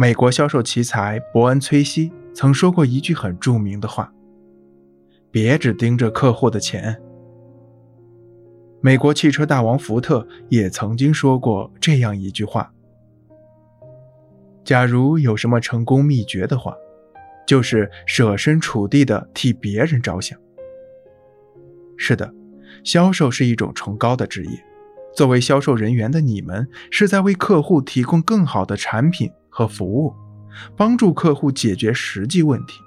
美国销售奇才伯恩·崔西曾说过一句很著名的话：“别只盯着客户的钱。”美国汽车大王福特也曾经说过这样一句话：“假如有什么成功秘诀的话，就是设身处地的替别人着想。”是的，销售是一种崇高的职业。作为销售人员的你们，是在为客户提供更好的产品和服务，帮助客户解决实际问题，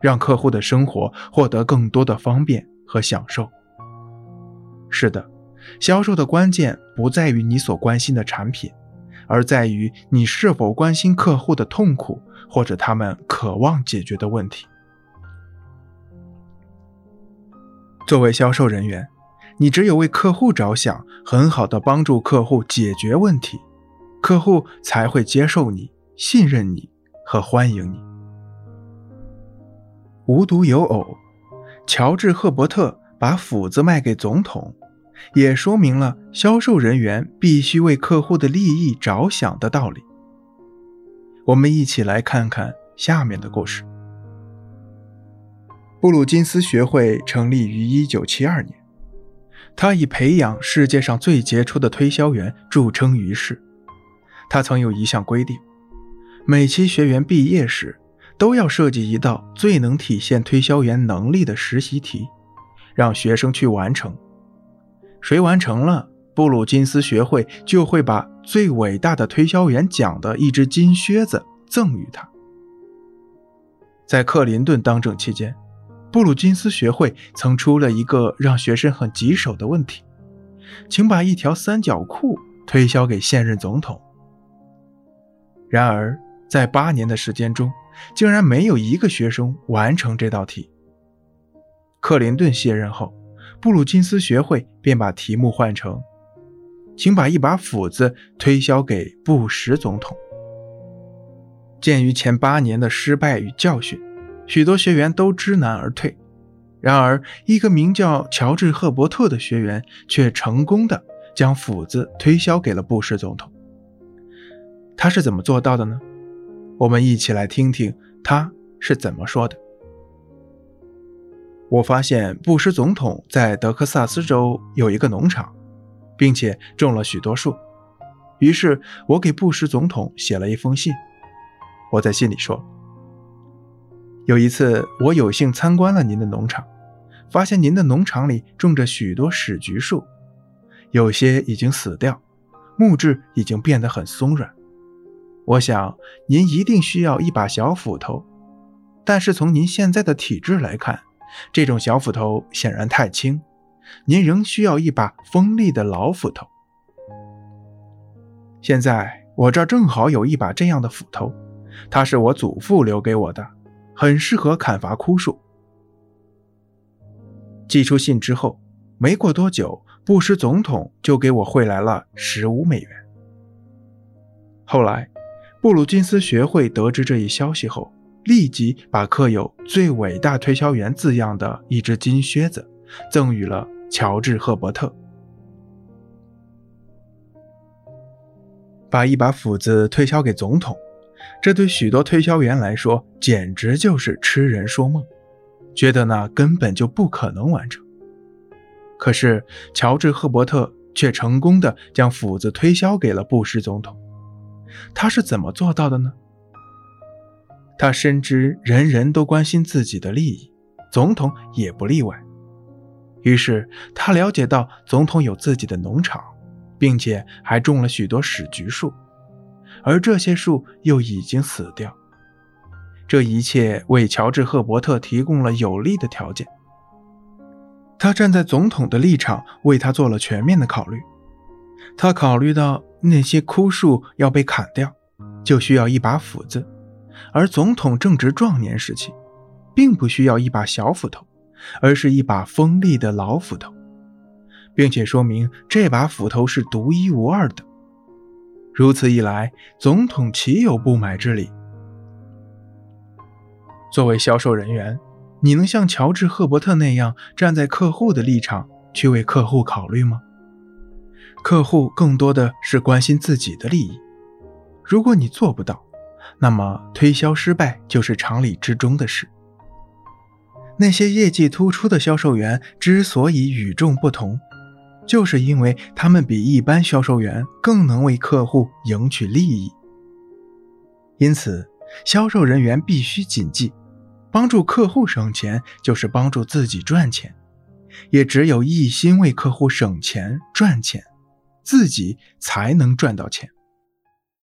让客户的生活获得更多的方便和享受。是的，销售的关键不在于你所关心的产品，而在于你是否关心客户的痛苦或者他们渴望解决的问题。作为销售人员，你只有为客户着想，很好的帮助客户解决问题，客户才会接受你、信任你和欢迎你。无独有偶，乔治·赫伯特把斧子卖给总统，也说明了销售人员必须为客户的利益着想的道理。我们一起来看看下面的故事。布鲁金斯学会成立于1972年，他以培养世界上最杰出的推销员著称于世。他曾有一项规定：每期学员毕业时都要设计一道最能体现推销员能力的实习题，让学生去完成。谁完成了，布鲁金斯学会就会把最伟大的推销员奖的一只金靴子赠予他。在克林顿当政期间。布鲁金斯学会曾出了一个让学生很棘手的问题，请把一条三角裤推销给现任总统。然而，在八年的时间中，竟然没有一个学生完成这道题。克林顿卸任后，布鲁金斯学会便把题目换成：请把一把斧子推销给布什总统。鉴于前八年的失败与教训。许多学员都知难而退，然而一个名叫乔治·赫伯特的学员却成功的将斧子推销给了布什总统。他是怎么做到的呢？我们一起来听听他是怎么说的。我发现布什总统在德克萨斯州有一个农场，并且种了许多树，于是我给布什总统写了一封信。我在信里说。有一次，我有幸参观了您的农场，发现您的农场里种着许多史菊树，有些已经死掉，木质已经变得很松软。我想您一定需要一把小斧头，但是从您现在的体质来看，这种小斧头显然太轻，您仍需要一把锋利的老斧头。现在我这儿正好有一把这样的斧头，它是我祖父留给我的。很适合砍伐枯树。寄出信之后，没过多久，布什总统就给我汇来了十五美元。后来，布鲁金斯学会得知这一消息后，立即把刻有“最伟大推销员”字样的一只金靴子赠予了乔治·赫伯特。把一把斧子推销给总统。这对许多推销员来说，简直就是痴人说梦，觉得那根本就不可能完成。可是，乔治·赫伯特却成功的将斧子推销给了布什总统。他是怎么做到的呢？他深知人人都关心自己的利益，总统也不例外。于是，他了解到总统有自己的农场，并且还种了许多史菊树。而这些树又已经死掉，这一切为乔治·赫伯特提供了有利的条件。他站在总统的立场，为他做了全面的考虑。他考虑到那些枯树要被砍掉，就需要一把斧子，而总统正值壮年时期，并不需要一把小斧头，而是一把锋利的老斧头，并且说明这把斧头是独一无二的。如此一来，总统岂有不买之理？作为销售人员，你能像乔治·赫伯特那样站在客户的立场去为客户考虑吗？客户更多的是关心自己的利益。如果你做不到，那么推销失败就是常理之中的事。那些业绩突出的销售员之所以与众不同，就是因为他们比一般销售员更能为客户赢取利益。因此，销售人员必须谨记：帮助客户省钱，就是帮助自己赚钱。也只有一心为客户省钱赚钱，自己才能赚到钱。